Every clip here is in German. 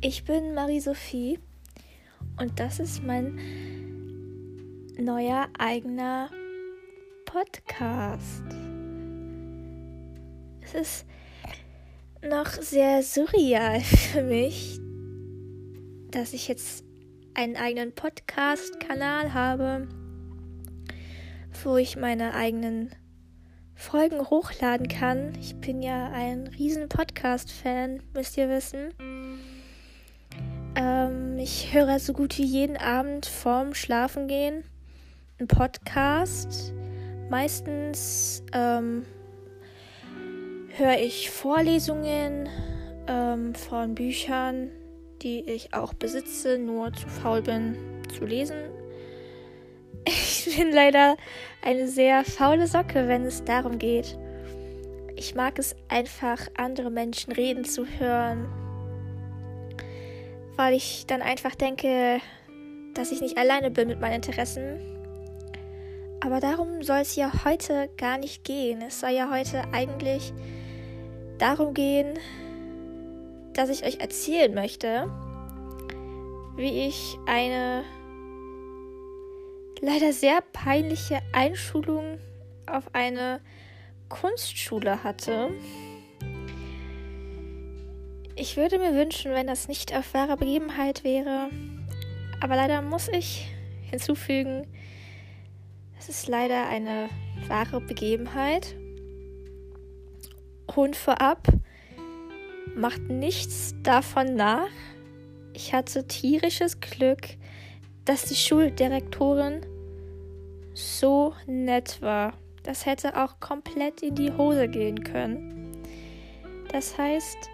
Ich bin Marie-Sophie und das ist mein neuer eigener Podcast. Es ist noch sehr surreal für mich, dass ich jetzt einen eigenen Podcast-Kanal habe, wo ich meine eigenen Folgen hochladen kann. Ich bin ja ein riesen Podcast-Fan, müsst ihr wissen. Ich höre so gut wie jeden Abend vorm Schlafengehen einen Podcast. Meistens ähm, höre ich Vorlesungen ähm, von Büchern, die ich auch besitze, nur zu faul bin zu lesen. Ich bin leider eine sehr faule Socke, wenn es darum geht. Ich mag es einfach, andere Menschen reden zu hören weil ich dann einfach denke, dass ich nicht alleine bin mit meinen Interessen. Aber darum soll es ja heute gar nicht gehen. Es soll ja heute eigentlich darum gehen, dass ich euch erzählen möchte, wie ich eine leider sehr peinliche Einschulung auf eine Kunstschule hatte. Ich würde mir wünschen, wenn das nicht auf wahre Begebenheit wäre. Aber leider muss ich hinzufügen, es ist leider eine wahre Begebenheit. Und vorab macht nichts davon nach. Ich hatte tierisches Glück, dass die Schuldirektorin so nett war. Das hätte auch komplett in die Hose gehen können. Das heißt,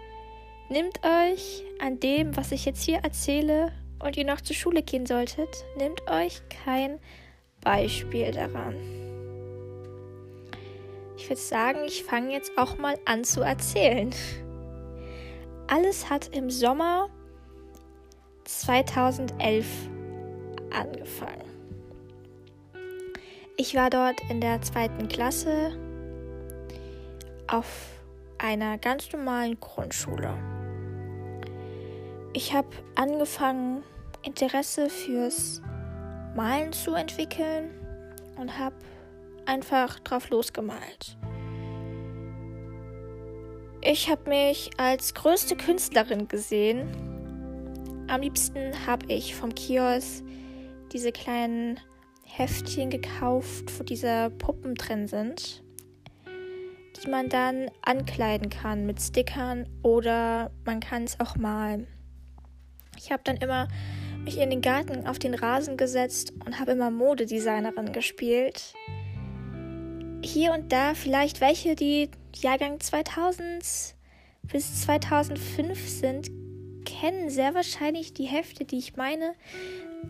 Nehmt euch an dem, was ich jetzt hier erzähle und ihr noch zur Schule gehen solltet, nehmt euch kein Beispiel daran. Ich würde sagen, ich fange jetzt auch mal an zu erzählen. Alles hat im Sommer 2011 angefangen. Ich war dort in der zweiten Klasse auf einer ganz normalen Grundschule ich habe angefangen, Interesse fürs Malen zu entwickeln und habe einfach drauf losgemalt. Ich habe mich als größte Künstlerin gesehen. Am liebsten habe ich vom Kiosk diese kleinen Heftchen gekauft, wo diese Puppen drin sind, die man dann ankleiden kann mit Stickern oder man kann es auch malen. Ich habe dann immer mich in den Garten auf den Rasen gesetzt und habe immer Modedesignerin gespielt. Hier und da vielleicht welche, die Jahrgang 2000 bis 2005 sind, kennen sehr wahrscheinlich die Hefte, die ich meine.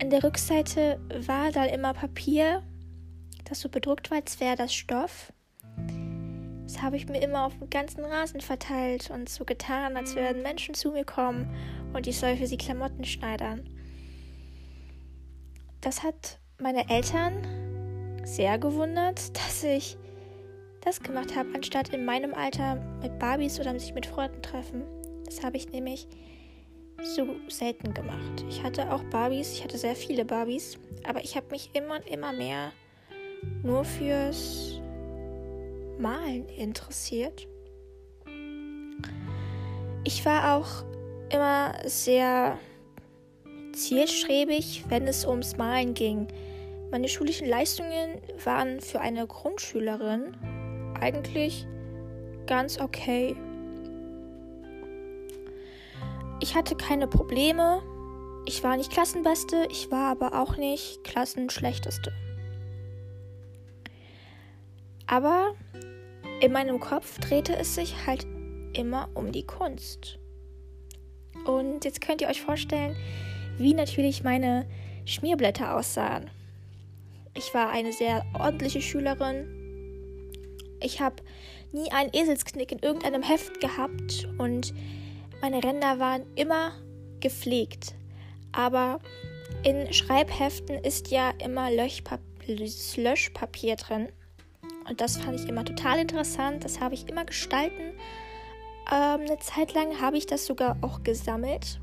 An der Rückseite war da immer Papier, das so bedruckt war, als wäre das Stoff. Das habe ich mir immer auf dem ganzen Rasen verteilt und so getan, als würden Menschen zu mir kommen und ich soll für sie Klamotten schneidern. Das hat meine Eltern sehr gewundert, dass ich das gemacht habe, anstatt in meinem Alter mit Barbies oder sich mit Freunden treffen. Das habe ich nämlich so selten gemacht. Ich hatte auch Barbies, ich hatte sehr viele Barbies, aber ich habe mich immer und immer mehr nur fürs Malen interessiert. Ich war auch immer sehr zielstrebig, wenn es ums Malen ging. Meine schulischen Leistungen waren für eine Grundschülerin eigentlich ganz okay. Ich hatte keine Probleme. Ich war nicht Klassenbeste, ich war aber auch nicht Klassenschlechteste. Aber in meinem Kopf drehte es sich halt immer um die Kunst. Und jetzt könnt ihr euch vorstellen, wie natürlich meine Schmierblätter aussahen. Ich war eine sehr ordentliche Schülerin. Ich habe nie einen Eselsknick in irgendeinem Heft gehabt und meine Ränder waren immer gepflegt. Aber in Schreibheften ist ja immer Löschpapier drin. Und das fand ich immer total interessant. Das habe ich immer gestalten. Ähm, eine Zeit lang habe ich das sogar auch gesammelt.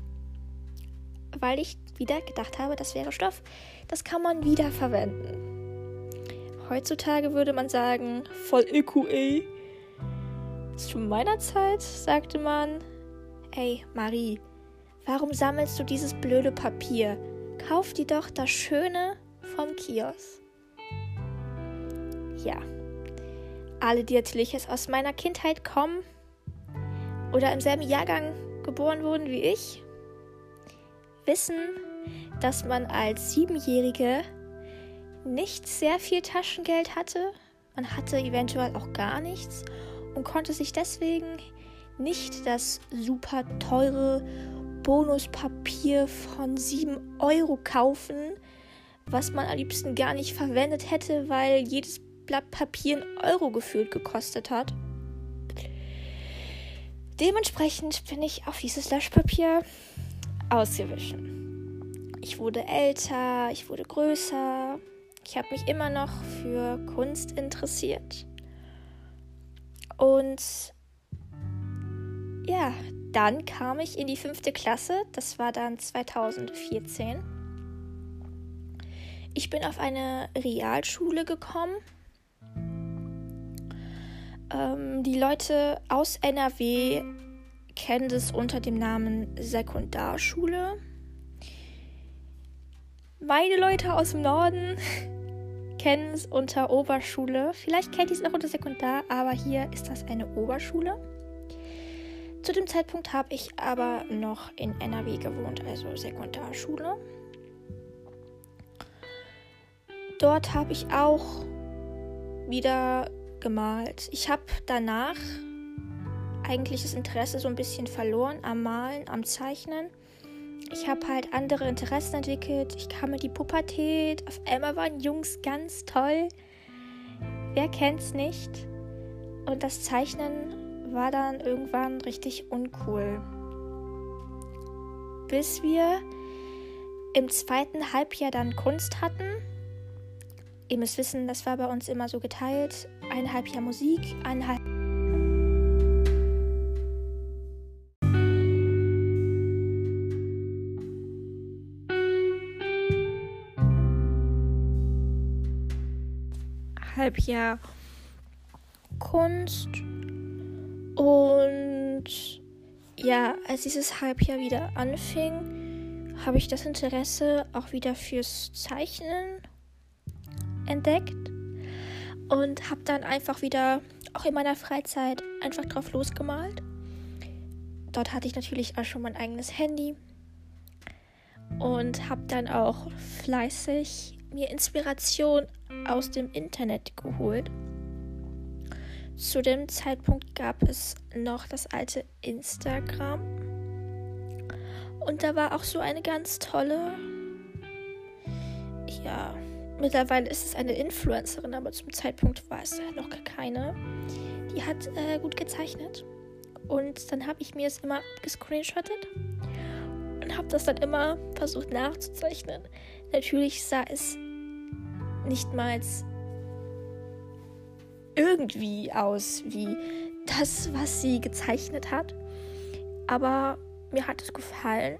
weil ich wieder gedacht habe, das wäre Stoff. Das kann man wieder verwenden. Heutzutage würde man sagen, voll Öko, ey. Zu meiner Zeit sagte man, ey Marie, warum sammelst du dieses blöde Papier? Kauf dir doch das Schöne vom Kiosk. Ja, alle, die natürlich jetzt aus meiner Kindheit kommen oder im selben Jahrgang geboren wurden wie ich, wissen, dass man als Siebenjährige nicht sehr viel Taschengeld hatte. Man hatte eventuell auch gar nichts und konnte sich deswegen nicht das super teure Bonuspapier von 7 Euro kaufen, was man am liebsten gar nicht verwendet hätte, weil jedes Blatt Papier einen Euro gefühlt gekostet hat. Dementsprechend bin ich auf dieses Löschpapier ausgewichen. Ich wurde älter, ich wurde größer. Ich habe mich immer noch für Kunst interessiert. Und ja, dann kam ich in die fünfte Klasse. Das war dann 2014. Ich bin auf eine Realschule gekommen. Ähm, die Leute aus NRW kennen es unter dem Namen Sekundarschule. Meine Leute aus dem Norden kennen es unter Oberschule. Vielleicht kennt ihr es auch unter Sekundar, aber hier ist das eine Oberschule. Zu dem Zeitpunkt habe ich aber noch in NRW gewohnt, also Sekundarschule. Dort habe ich auch wieder gemalt. Ich habe danach eigentlich das Interesse so ein bisschen verloren am Malen, am Zeichnen. Ich habe halt andere Interessen entwickelt. Ich kam in die Pubertät. Auf einmal waren Jungs ganz toll. Wer kennt's nicht? Und das Zeichnen war dann irgendwann richtig uncool. Bis wir im zweiten Halbjahr dann Kunst hatten. Ihr müsst wissen, das war bei uns immer so geteilt. Ein Halbjahr Musik, ein Halbjahr Halbjahr Kunst. Und ja, als dieses Halbjahr wieder anfing, habe ich das Interesse auch wieder fürs Zeichnen entdeckt und habe dann einfach wieder, auch in meiner Freizeit, einfach drauf losgemalt. Dort hatte ich natürlich auch schon mein eigenes Handy und habe dann auch fleißig mir Inspiration aus dem Internet geholt. Zu dem Zeitpunkt gab es noch das alte Instagram. Und da war auch so eine ganz tolle, ja, mittlerweile ist es eine Influencerin, aber zum Zeitpunkt war es noch keine. Die hat äh, gut gezeichnet. Und dann habe ich mir es immer gescreenshottet und habe das dann immer versucht nachzuzeichnen. Natürlich sah es nicht mal irgendwie aus wie das, was sie gezeichnet hat. Aber mir hat es gefallen.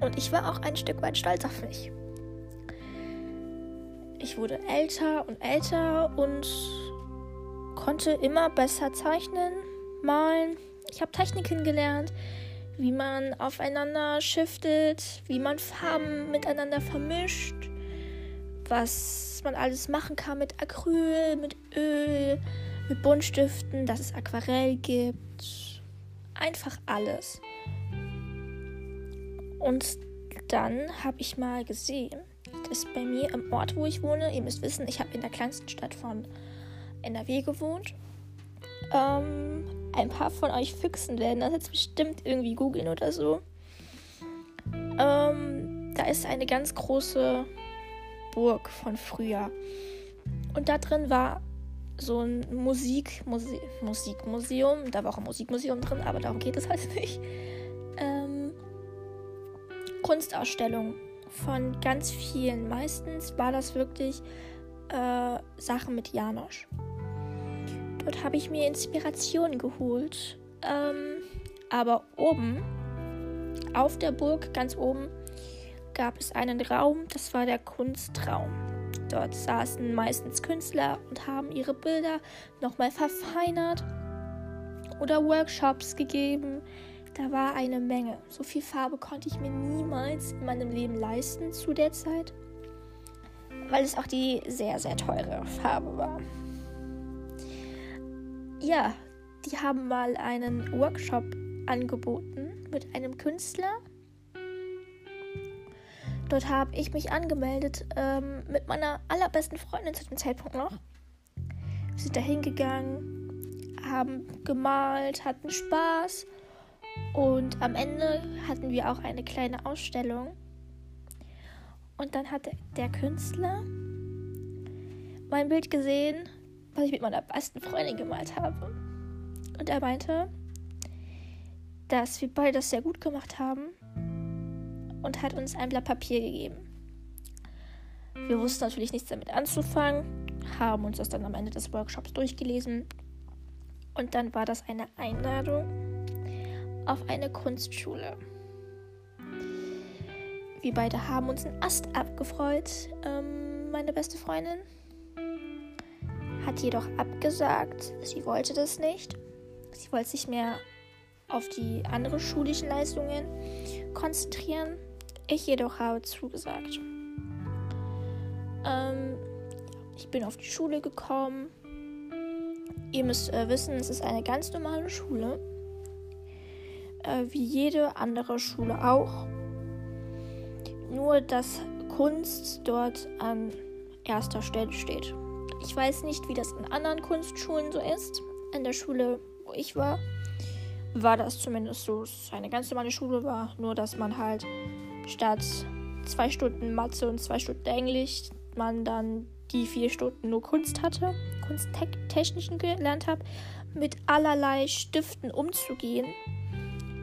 Und ich war auch ein Stück weit stolz auf mich. Ich wurde älter und älter und konnte immer besser zeichnen, malen. Ich habe Techniken gelernt, wie man aufeinander shiftet, wie man Farben miteinander vermischt was man alles machen kann mit Acryl, mit Öl, mit Buntstiften, dass es Aquarell gibt. Einfach alles. Und dann habe ich mal gesehen, dass bei mir im Ort, wo ich wohne, ihr müsst wissen, ich habe in der kleinsten Stadt von NRW gewohnt. Ähm, ein paar von euch Füchsen werden das jetzt bestimmt irgendwie googeln oder so. Ähm, da ist eine ganz große Burg von früher. Und da drin war so ein Musik, Muse Musikmuseum. Da war auch ein Musikmuseum drin, aber darum geht es halt nicht. Ähm, Kunstausstellung von ganz vielen. Meistens war das wirklich äh, Sachen mit Janosch. Dort habe ich mir Inspiration geholt. Ähm, aber oben auf der Burg ganz oben gab es einen Raum, das war der Kunstraum. Dort saßen meistens Künstler und haben ihre Bilder nochmal verfeinert oder Workshops gegeben. Da war eine Menge. So viel Farbe konnte ich mir niemals in meinem Leben leisten zu der Zeit, weil es auch die sehr, sehr teure Farbe war. Ja, die haben mal einen Workshop angeboten mit einem Künstler. Dort habe ich mich angemeldet ähm, mit meiner allerbesten Freundin zu dem Zeitpunkt noch. Wir sind da hingegangen, haben gemalt, hatten Spaß und am Ende hatten wir auch eine kleine Ausstellung. Und dann hat der Künstler mein Bild gesehen, was ich mit meiner besten Freundin gemalt habe. Und er meinte, dass wir beide das sehr gut gemacht haben und hat uns ein Blatt Papier gegeben. Wir wussten natürlich nichts damit anzufangen, haben uns das dann am Ende des Workshops durchgelesen und dann war das eine Einladung auf eine Kunstschule. Wir beide haben uns einen Ast abgefreut. Ähm, meine beste Freundin hat jedoch abgesagt, sie wollte das nicht. Sie wollte sich mehr auf die anderen schulischen Leistungen konzentrieren. Ich jedoch habe zugesagt. Ähm, ich bin auf die Schule gekommen. Ihr müsst äh, wissen, es ist eine ganz normale Schule. Äh, wie jede andere Schule auch. Nur, dass Kunst dort an erster Stelle steht. Ich weiß nicht, wie das in anderen Kunstschulen so ist. In der Schule, wo ich war, war das zumindest so. Es eine ganz normale Schule war, nur dass man halt statt zwei Stunden Mathe und zwei Stunden Englisch, man dann die vier Stunden nur Kunst hatte, Kunsttechnischen gelernt habe, mit allerlei Stiften umzugehen.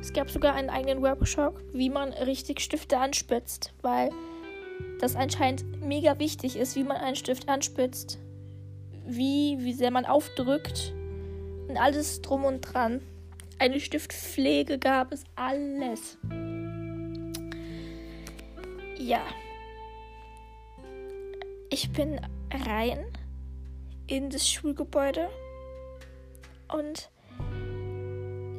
Es gab sogar einen eigenen Workshop, wie man richtig Stifte anspitzt, weil das anscheinend mega wichtig ist, wie man einen Stift anspitzt, wie, wie sehr man aufdrückt und alles drum und dran. Eine Stiftpflege gab es alles. Ja. Ich bin rein in das Schulgebäude und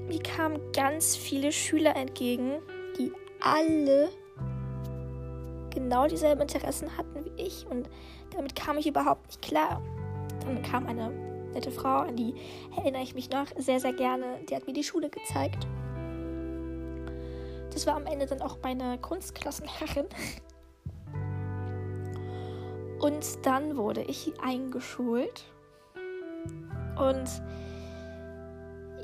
mir kamen ganz viele Schüler entgegen, die alle genau dieselben Interessen hatten wie ich und damit kam ich überhaupt nicht klar. Dann kam eine nette Frau, an die erinnere ich mich noch sehr, sehr gerne. Die hat mir die Schule gezeigt. Das war am Ende dann auch meine Kunstklassenherrin. Und dann wurde ich eingeschult. Und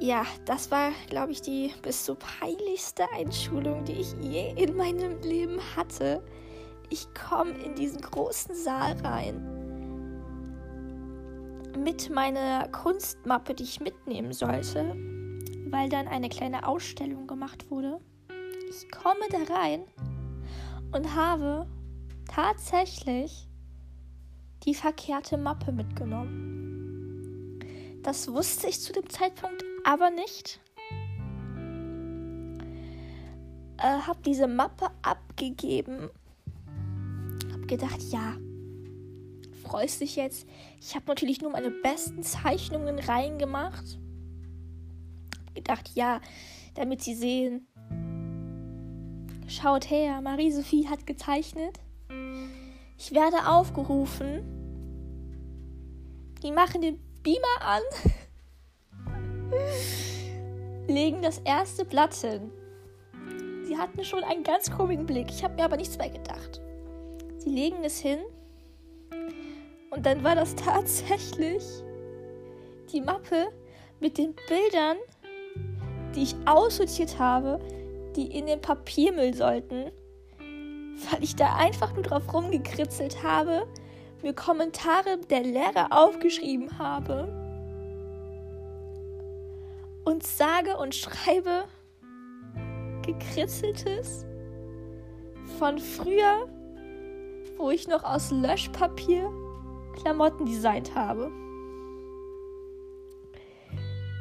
ja, das war, glaube ich, die bis so peinlichste Einschulung, die ich je in meinem Leben hatte. Ich komme in diesen großen Saal rein mit meiner Kunstmappe, die ich mitnehmen sollte, weil dann eine kleine Ausstellung gemacht wurde. Ich komme da rein und habe tatsächlich die verkehrte Mappe mitgenommen. Das wusste ich zu dem Zeitpunkt aber nicht. Äh, hab diese Mappe abgegeben. Hab gedacht, ja, freust dich jetzt. Ich habe natürlich nur meine besten Zeichnungen reingemacht. Hab gedacht, ja, damit sie sehen. Schaut her, Marie-Sophie hat gezeichnet. Ich werde aufgerufen. Die machen den Beamer an. legen das erste Blatt hin. Sie hatten schon einen ganz komischen Blick. Ich habe mir aber nichts mehr gedacht. Sie legen es hin und dann war das tatsächlich die Mappe mit den Bildern, die ich aussortiert habe, die in den Papiermüll sollten, weil ich da einfach nur drauf rumgekritzelt habe, mir Kommentare der Lehrer aufgeschrieben habe und sage und schreibe gekritzeltes von früher, wo ich noch aus Löschpapier Klamotten designt habe.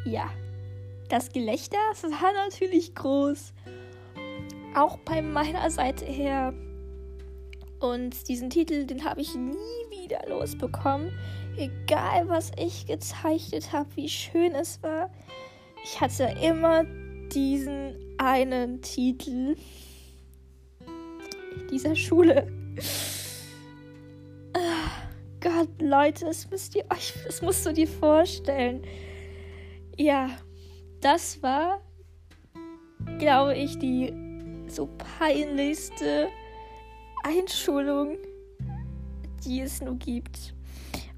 Ja, das Gelächter war natürlich groß. auch bei meiner Seite her. Und diesen Titel, den habe ich nie wieder losbekommen. Egal, was ich gezeichnet habe, wie schön es war. Ich hatte immer diesen einen Titel dieser Schule. Ah, Gott, Leute, das müsst ihr euch, das musst du dir vorstellen. Ja, das war, glaube ich, die so peinlichste Einschulung, die es nur gibt.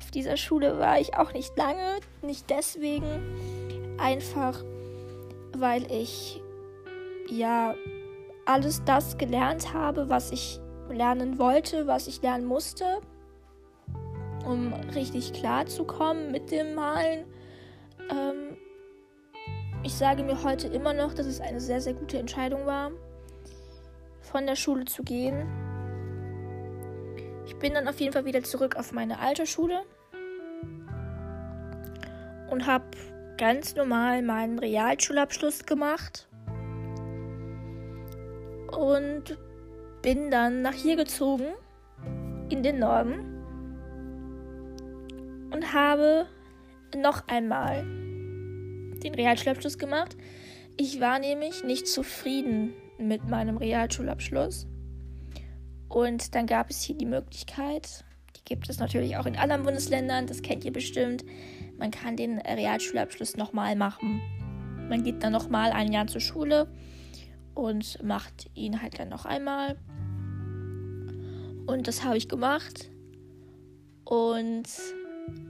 Auf dieser Schule war ich auch nicht lange, nicht deswegen, einfach weil ich ja alles das gelernt habe, was ich lernen wollte, was ich lernen musste, um richtig klar zu kommen mit dem Malen. Ähm, ich sage mir heute immer noch, dass es eine sehr, sehr gute Entscheidung war, von der Schule zu gehen. Ich bin dann auf jeden Fall wieder zurück auf meine alte Schule und habe ganz normal meinen Realschulabschluss gemacht und bin dann nach hier gezogen in den Norden und habe noch einmal den Realschulabschluss gemacht. Ich war nämlich nicht zufrieden mit meinem Realschulabschluss. Und dann gab es hier die Möglichkeit, die gibt es natürlich auch in anderen Bundesländern, das kennt ihr bestimmt, man kann den Realschulabschluss nochmal machen. Man geht dann nochmal ein Jahr zur Schule und macht ihn halt dann noch einmal. Und das habe ich gemacht. Und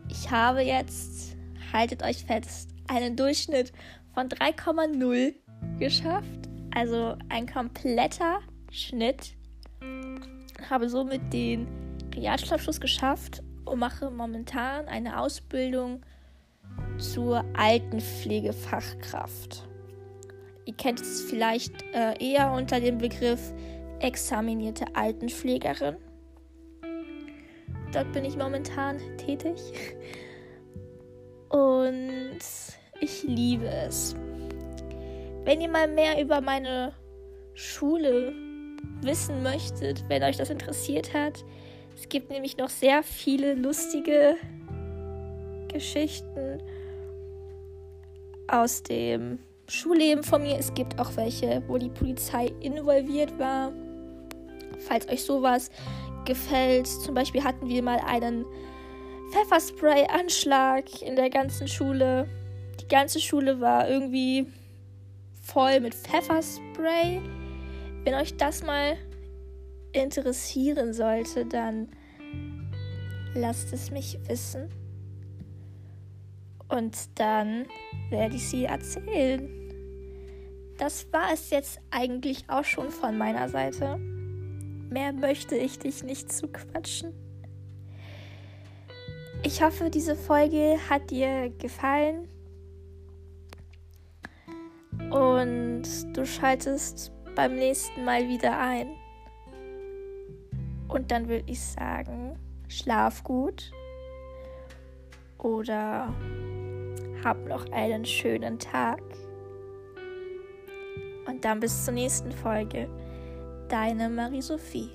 ich habe jetzt, haltet euch fest, einen Durchschnitt von 3,0 geschafft. Also ein kompletter Schnitt. Habe somit den Realschulabschluss geschafft und mache momentan eine Ausbildung zur Altenpflegefachkraft. Ihr kennt es vielleicht äh, eher unter dem Begriff examinierte Altenpflegerin. Dort bin ich momentan tätig. Und ich liebe es. Wenn ihr mal mehr über meine Schule wissen möchtet, wenn euch das interessiert hat, es gibt nämlich noch sehr viele lustige Geschichten aus dem Schulleben von mir. Es gibt auch welche, wo die Polizei involviert war. Falls euch sowas gefällt. Zum Beispiel hatten wir mal einen Pfefferspray-Anschlag in der ganzen Schule. Die ganze Schule war irgendwie voll mit Pfefferspray. Wenn euch das mal interessieren sollte, dann lasst es mich wissen. Und dann werde ich sie erzählen. Das war es jetzt eigentlich auch schon von meiner Seite. Mehr möchte ich dich nicht zu quatschen. Ich hoffe, diese Folge hat dir gefallen. Und du schaltest beim nächsten Mal wieder ein. Und dann würde ich sagen, schlaf gut. Oder hab noch einen schönen Tag. Und dann bis zur nächsten Folge. Deine Marie-Sophie.